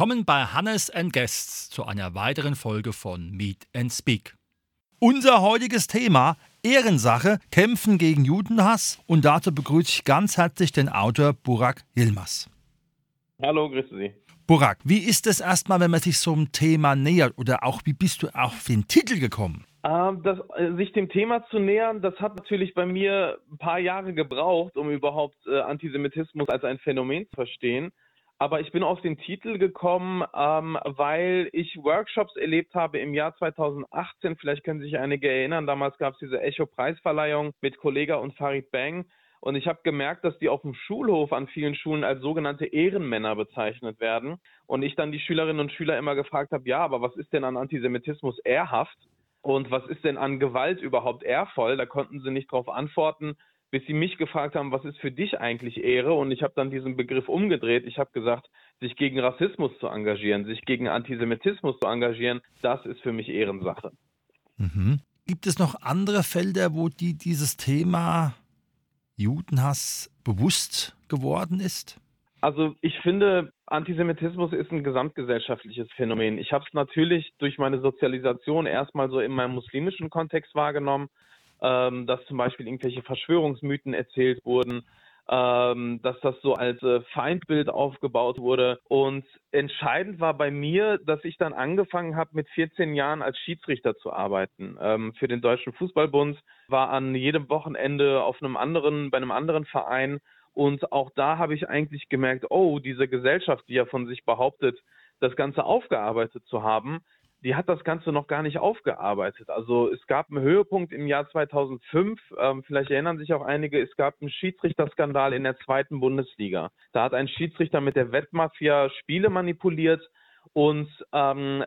Willkommen bei Hannes and Guests zu einer weiteren Folge von Meet and Speak. Unser heutiges Thema Ehrensache, Kämpfen gegen Judenhass und dazu begrüße ich ganz herzlich den Autor Burak Yilmaz. Hallo, grüße Sie. Burak, wie ist es erstmal, wenn man sich so einem Thema nähert oder auch wie bist du auf den Titel gekommen? Ähm, das, äh, sich dem Thema zu nähern, das hat natürlich bei mir ein paar Jahre gebraucht, um überhaupt äh, Antisemitismus als ein Phänomen zu verstehen. Aber ich bin auf den Titel gekommen, ähm, weil ich Workshops erlebt habe im Jahr 2018. Vielleicht können sich einige erinnern. Damals gab es diese Echo-Preisverleihung mit Kollega und Farid Bang. Und ich habe gemerkt, dass die auf dem Schulhof an vielen Schulen als sogenannte Ehrenmänner bezeichnet werden. Und ich dann die Schülerinnen und Schüler immer gefragt habe, ja, aber was ist denn an Antisemitismus ehrhaft? Und was ist denn an Gewalt überhaupt ehrvoll? Da konnten sie nicht darauf antworten bis sie mich gefragt haben, was ist für dich eigentlich Ehre? Und ich habe dann diesen Begriff umgedreht. Ich habe gesagt, sich gegen Rassismus zu engagieren, sich gegen Antisemitismus zu engagieren, das ist für mich Ehrensache. Mhm. Gibt es noch andere Felder, wo die, dieses Thema Judenhass bewusst geworden ist? Also ich finde, Antisemitismus ist ein gesamtgesellschaftliches Phänomen. Ich habe es natürlich durch meine Sozialisation erstmal so in meinem muslimischen Kontext wahrgenommen ähm, dass zum Beispiel irgendwelche Verschwörungsmythen erzählt wurden, ähm, dass das so als äh, Feindbild aufgebaut wurde. Und entscheidend war bei mir, dass ich dann angefangen habe, mit 14 Jahren als Schiedsrichter zu arbeiten. Ähm, für den Deutschen Fußballbund war an jedem Wochenende auf einem anderen, bei einem anderen Verein. Und auch da habe ich eigentlich gemerkt, oh, diese Gesellschaft, die ja von sich behauptet, das Ganze aufgearbeitet zu haben, die hat das Ganze noch gar nicht aufgearbeitet. Also es gab einen Höhepunkt im Jahr 2005, ähm, vielleicht erinnern sich auch einige, es gab einen Schiedsrichterskandal in der zweiten Bundesliga. Da hat ein Schiedsrichter mit der Wettmafia Spiele manipuliert und ähm,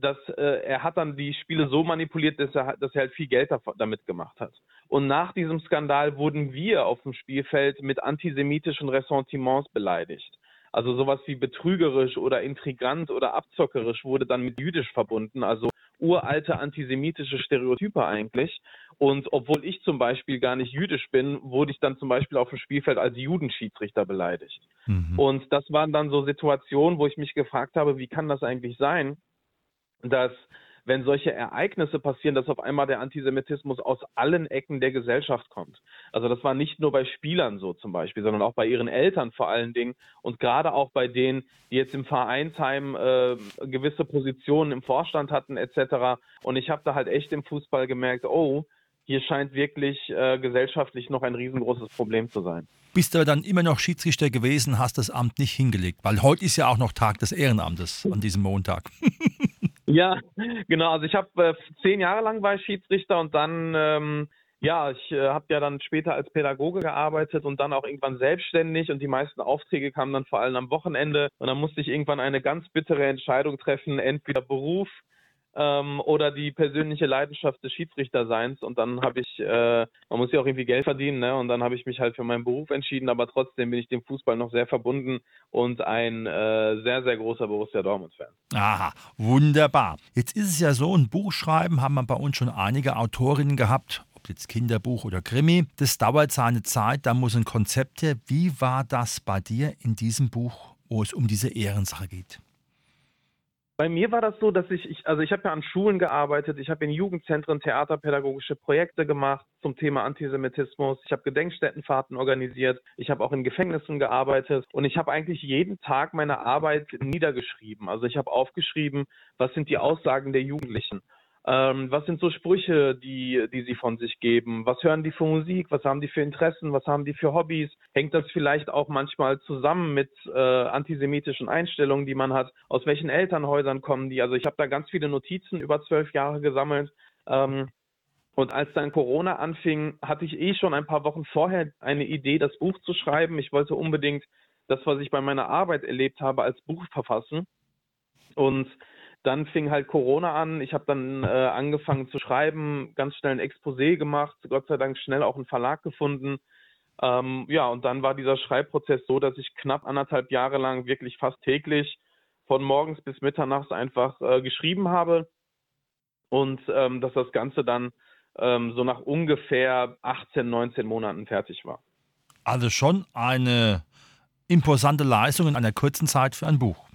das, äh, er hat dann die Spiele so manipuliert, dass er, dass er halt viel Geld damit gemacht hat. Und nach diesem Skandal wurden wir auf dem Spielfeld mit antisemitischen Ressentiments beleidigt. Also sowas wie betrügerisch oder intrigant oder abzockerisch wurde dann mit jüdisch verbunden, also uralte antisemitische Stereotype eigentlich. Und obwohl ich zum Beispiel gar nicht jüdisch bin, wurde ich dann zum Beispiel auf dem Spielfeld als Judenschiedsrichter beleidigt. Mhm. Und das waren dann so Situationen, wo ich mich gefragt habe, wie kann das eigentlich sein, dass wenn solche Ereignisse passieren, dass auf einmal der Antisemitismus aus allen Ecken der Gesellschaft kommt. Also das war nicht nur bei Spielern so zum Beispiel, sondern auch bei ihren Eltern vor allen Dingen und gerade auch bei denen, die jetzt im Vereinsheim äh, gewisse Positionen im Vorstand hatten etc. Und ich habe da halt echt im Fußball gemerkt, oh, hier scheint wirklich äh, gesellschaftlich noch ein riesengroßes Problem zu sein. Bist du dann immer noch Schiedsrichter gewesen, hast das Amt nicht hingelegt? Weil heute ist ja auch noch Tag des Ehrenamtes an diesem Montag. Ja, genau. Also ich habe äh, zehn Jahre lang war ich Schiedsrichter und dann, ähm, ja, ich äh, habe ja dann später als Pädagoge gearbeitet und dann auch irgendwann selbstständig und die meisten Aufträge kamen dann vor allem am Wochenende und dann musste ich irgendwann eine ganz bittere Entscheidung treffen, entweder Beruf ähm, oder die persönliche Leidenschaft des Schiedsrichterseins. Und dann habe ich, äh, man muss ja auch irgendwie Geld verdienen, ne? Und dann habe ich mich halt für meinen Beruf entschieden, aber trotzdem bin ich dem Fußball noch sehr verbunden und ein äh, sehr, sehr großer Borussia Dortmund-Fan. Aha, wunderbar. Jetzt ist es ja so, ein Buch schreiben haben wir bei uns schon einige Autorinnen gehabt, ob jetzt Kinderbuch oder Krimi. Das dauert seine Zeit, da muss ein Konzept her. Wie war das bei dir in diesem Buch, wo es um diese Ehrensache geht? Bei mir war das so, dass ich, ich also ich habe ja an Schulen gearbeitet, ich habe in Jugendzentren theaterpädagogische Projekte gemacht zum Thema Antisemitismus, ich habe Gedenkstättenfahrten organisiert, ich habe auch in Gefängnissen gearbeitet und ich habe eigentlich jeden Tag meine Arbeit niedergeschrieben. Also ich habe aufgeschrieben, was sind die Aussagen der Jugendlichen ähm, was sind so Sprüche, die, die sie von sich geben? Was hören die für Musik? Was haben die für Interessen? Was haben die für Hobbys? Hängt das vielleicht auch manchmal zusammen mit äh, antisemitischen Einstellungen, die man hat? Aus welchen Elternhäusern kommen die? Also ich habe da ganz viele Notizen über zwölf Jahre gesammelt. Ähm, und als dann Corona anfing, hatte ich eh schon ein paar Wochen vorher eine Idee, das Buch zu schreiben. Ich wollte unbedingt das, was ich bei meiner Arbeit erlebt habe, als Buch verfassen. Und dann fing halt Corona an. Ich habe dann äh, angefangen zu schreiben, ganz schnell ein Exposé gemacht, Gott sei Dank schnell auch einen Verlag gefunden. Ähm, ja, und dann war dieser Schreibprozess so, dass ich knapp anderthalb Jahre lang wirklich fast täglich von morgens bis mitternachts einfach äh, geschrieben habe und ähm, dass das Ganze dann ähm, so nach ungefähr 18, 19 Monaten fertig war. Also schon eine imposante Leistung in einer kurzen Zeit für ein Buch.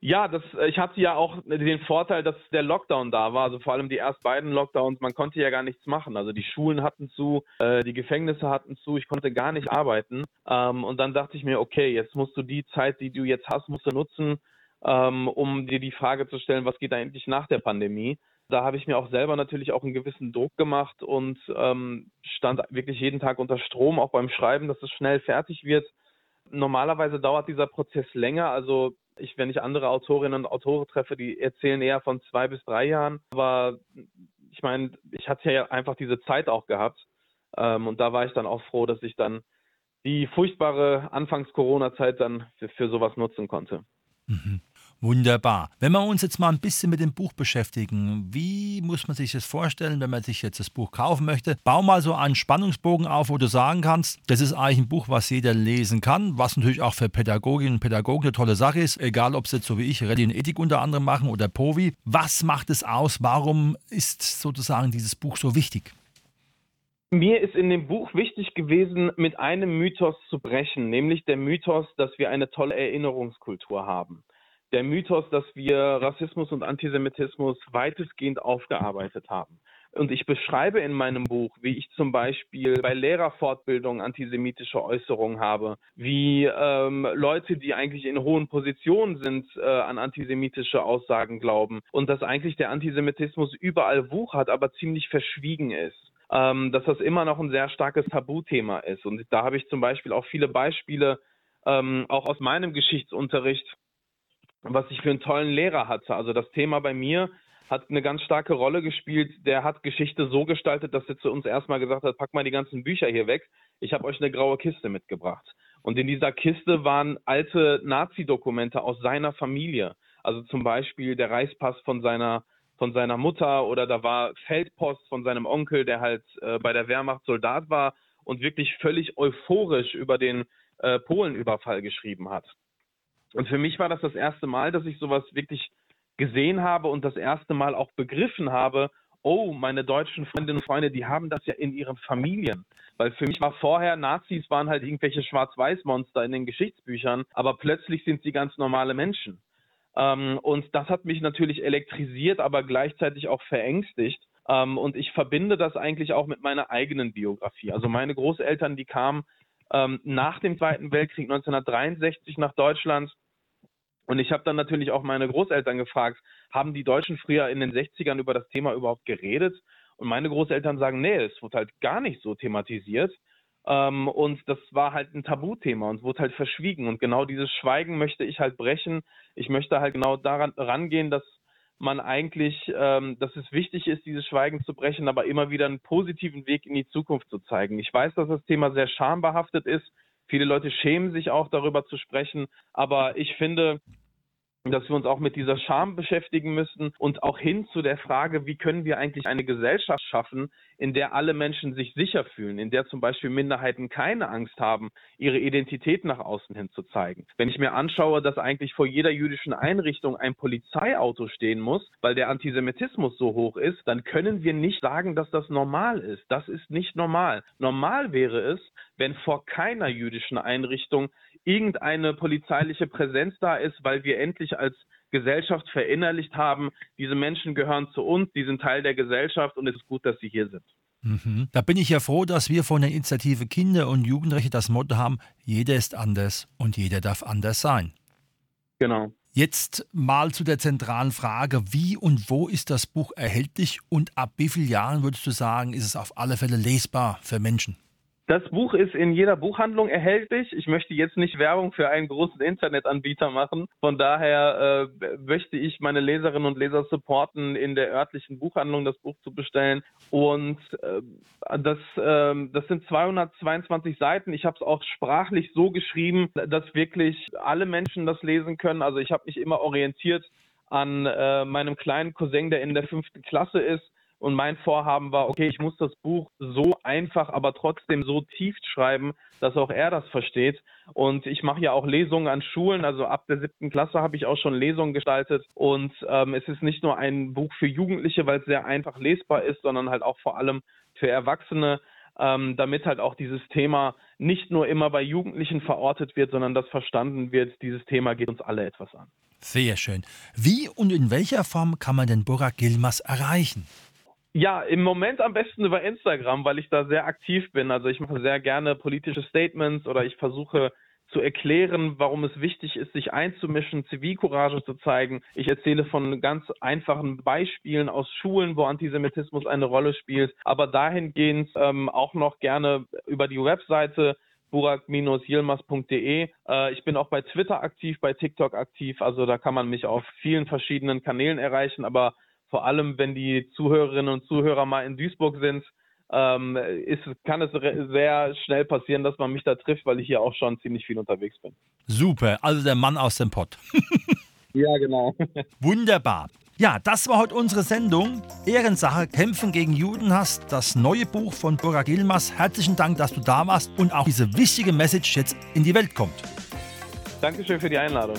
Ja, das, äh, ich hatte ja auch den Vorteil, dass der Lockdown da war. Also vor allem die erst beiden Lockdowns. Man konnte ja gar nichts machen. Also die Schulen hatten zu, äh, die Gefängnisse hatten zu. Ich konnte gar nicht arbeiten. Ähm, und dann dachte ich mir, okay, jetzt musst du die Zeit, die du jetzt hast, musst du nutzen, ähm, um dir die Frage zu stellen, was geht eigentlich nach der Pandemie? Da habe ich mir auch selber natürlich auch einen gewissen Druck gemacht und ähm, stand wirklich jeden Tag unter Strom, auch beim Schreiben, dass es schnell fertig wird. Normalerweise dauert dieser Prozess länger. Also ich, wenn ich andere Autorinnen und Autoren treffe, die erzählen eher von zwei bis drei Jahren. Aber ich meine, ich hatte ja einfach diese Zeit auch gehabt. Ähm, und da war ich dann auch froh, dass ich dann die furchtbare Anfangs-Corona-Zeit dann für, für sowas nutzen konnte. Mhm. Wunderbar. Wenn wir uns jetzt mal ein bisschen mit dem Buch beschäftigen, wie muss man sich das vorstellen, wenn man sich jetzt das Buch kaufen möchte? Bau mal so einen Spannungsbogen auf, wo du sagen kannst, das ist eigentlich ein Buch, was jeder lesen kann, was natürlich auch für Pädagoginnen und Pädagogen eine tolle Sache ist, egal ob sie jetzt so wie ich Religion und Ethik unter anderem machen oder Povi. Was macht es aus? Warum ist sozusagen dieses Buch so wichtig? Mir ist in dem Buch wichtig gewesen, mit einem Mythos zu brechen, nämlich der Mythos, dass wir eine tolle Erinnerungskultur haben der Mythos, dass wir Rassismus und Antisemitismus weitestgehend aufgearbeitet haben. Und ich beschreibe in meinem Buch, wie ich zum Beispiel bei Lehrerfortbildung antisemitische Äußerungen habe, wie ähm, Leute, die eigentlich in hohen Positionen sind, äh, an antisemitische Aussagen glauben und dass eigentlich der Antisemitismus überall wuchert, aber ziemlich verschwiegen ist. Ähm, dass das immer noch ein sehr starkes Tabuthema ist. Und da habe ich zum Beispiel auch viele Beispiele, ähm, auch aus meinem Geschichtsunterricht, was ich für einen tollen Lehrer hatte. Also das Thema bei mir hat eine ganz starke Rolle gespielt. Der hat Geschichte so gestaltet, dass er zu uns erstmal gesagt hat, pack mal die ganzen Bücher hier weg. Ich habe euch eine graue Kiste mitgebracht. Und in dieser Kiste waren alte Nazi-Dokumente aus seiner Familie. Also zum Beispiel der Reichspass von seiner von seiner Mutter oder da war Feldpost von seinem Onkel, der halt äh, bei der Wehrmacht Soldat war und wirklich völlig euphorisch über den äh, Polenüberfall geschrieben hat. Und für mich war das das erste Mal, dass ich sowas wirklich gesehen habe und das erste Mal auch begriffen habe, oh, meine deutschen Freundinnen und Freunde, die haben das ja in ihren Familien. Weil für mich war vorher, Nazis waren halt irgendwelche Schwarz-Weiß-Monster in den Geschichtsbüchern, aber plötzlich sind sie ganz normale Menschen. Ähm, und das hat mich natürlich elektrisiert, aber gleichzeitig auch verängstigt. Ähm, und ich verbinde das eigentlich auch mit meiner eigenen Biografie. Also meine Großeltern, die kamen ähm, nach dem Zweiten Weltkrieg 1963 nach Deutschland. Und ich habe dann natürlich auch meine Großeltern gefragt, haben die Deutschen früher in den 60ern über das Thema überhaupt geredet? Und meine Großeltern sagen, nee, es wurde halt gar nicht so thematisiert. Ähm, und das war halt ein Tabuthema und wurde halt verschwiegen. Und genau dieses Schweigen möchte ich halt brechen. Ich möchte halt genau daran rangehen, dass man eigentlich, ähm, dass es wichtig ist, dieses Schweigen zu brechen, aber immer wieder einen positiven Weg in die Zukunft zu zeigen. Ich weiß, dass das Thema sehr schambehaftet ist. Viele Leute schämen sich auch darüber zu sprechen, aber ich finde, dass wir uns auch mit dieser Scham beschäftigen müssen und auch hin zu der Frage, wie können wir eigentlich eine Gesellschaft schaffen, in der alle Menschen sich sicher fühlen, in der zum Beispiel Minderheiten keine Angst haben, ihre Identität nach außen hin zu zeigen. Wenn ich mir anschaue, dass eigentlich vor jeder jüdischen Einrichtung ein Polizeiauto stehen muss, weil der Antisemitismus so hoch ist, dann können wir nicht sagen, dass das normal ist. Das ist nicht normal. Normal wäre es, wenn vor keiner jüdischen Einrichtung irgendeine polizeiliche Präsenz da ist, weil wir endlich als Gesellschaft verinnerlicht haben, diese Menschen gehören zu uns, die sind Teil der Gesellschaft und es ist gut, dass sie hier sind. Mhm. Da bin ich ja froh, dass wir von der Initiative Kinder und Jugendrechte das Motto haben, jeder ist anders und jeder darf anders sein. Genau. Jetzt mal zu der zentralen Frage, wie und wo ist das Buch erhältlich und ab wie vielen Jahren würdest du sagen, ist es auf alle Fälle lesbar für Menschen? Das Buch ist in jeder Buchhandlung erhältlich. Ich möchte jetzt nicht Werbung für einen großen Internetanbieter machen. Von daher äh, möchte ich meine Leserinnen und Leser supporten, in der örtlichen Buchhandlung das Buch zu bestellen. Und äh, das, äh, das sind 222 Seiten. Ich habe es auch sprachlich so geschrieben, dass wirklich alle Menschen das lesen können. Also ich habe mich immer orientiert an äh, meinem kleinen Cousin, der in der fünften Klasse ist und mein Vorhaben war, okay, ich muss das Buch so einfach, aber trotzdem so tief schreiben, dass auch er das versteht. Und ich mache ja auch Lesungen an Schulen. Also ab der siebten Klasse habe ich auch schon Lesungen gestaltet. Und ähm, es ist nicht nur ein Buch für Jugendliche, weil es sehr einfach lesbar ist, sondern halt auch vor allem für Erwachsene. Ähm, damit halt auch dieses Thema nicht nur immer bei Jugendlichen verortet wird, sondern dass verstanden wird, dieses Thema geht uns alle etwas an. Sehr schön. Wie und in welcher Form kann man denn Burak Yilmaz erreichen? Ja, im Moment am besten über Instagram, weil ich da sehr aktiv bin. Also ich mache sehr gerne politische Statements oder ich versuche zu erklären, warum es wichtig ist, sich einzumischen, Zivilcourage zu zeigen. Ich erzähle von ganz einfachen Beispielen aus Schulen, wo Antisemitismus eine Rolle spielt, aber dahingehend ähm, auch noch gerne über die Webseite burak-yilmaz.de. Äh, ich bin auch bei Twitter aktiv, bei TikTok aktiv, also da kann man mich auf vielen verschiedenen Kanälen erreichen, aber vor allem wenn die Zuhörerinnen und Zuhörer mal in Duisburg sind, ähm, ist, kann es sehr schnell passieren, dass man mich da trifft, weil ich hier auch schon ziemlich viel unterwegs bin. Super, also der Mann aus dem Pott. ja, genau. Wunderbar. Ja, das war heute unsere Sendung. Ehrensache, Kämpfen gegen Judenhass, das neue Buch von Burak Yilmaz. Herzlichen Dank, dass du da warst und auch diese wichtige Message jetzt in die Welt kommt. Dankeschön für die Einladung.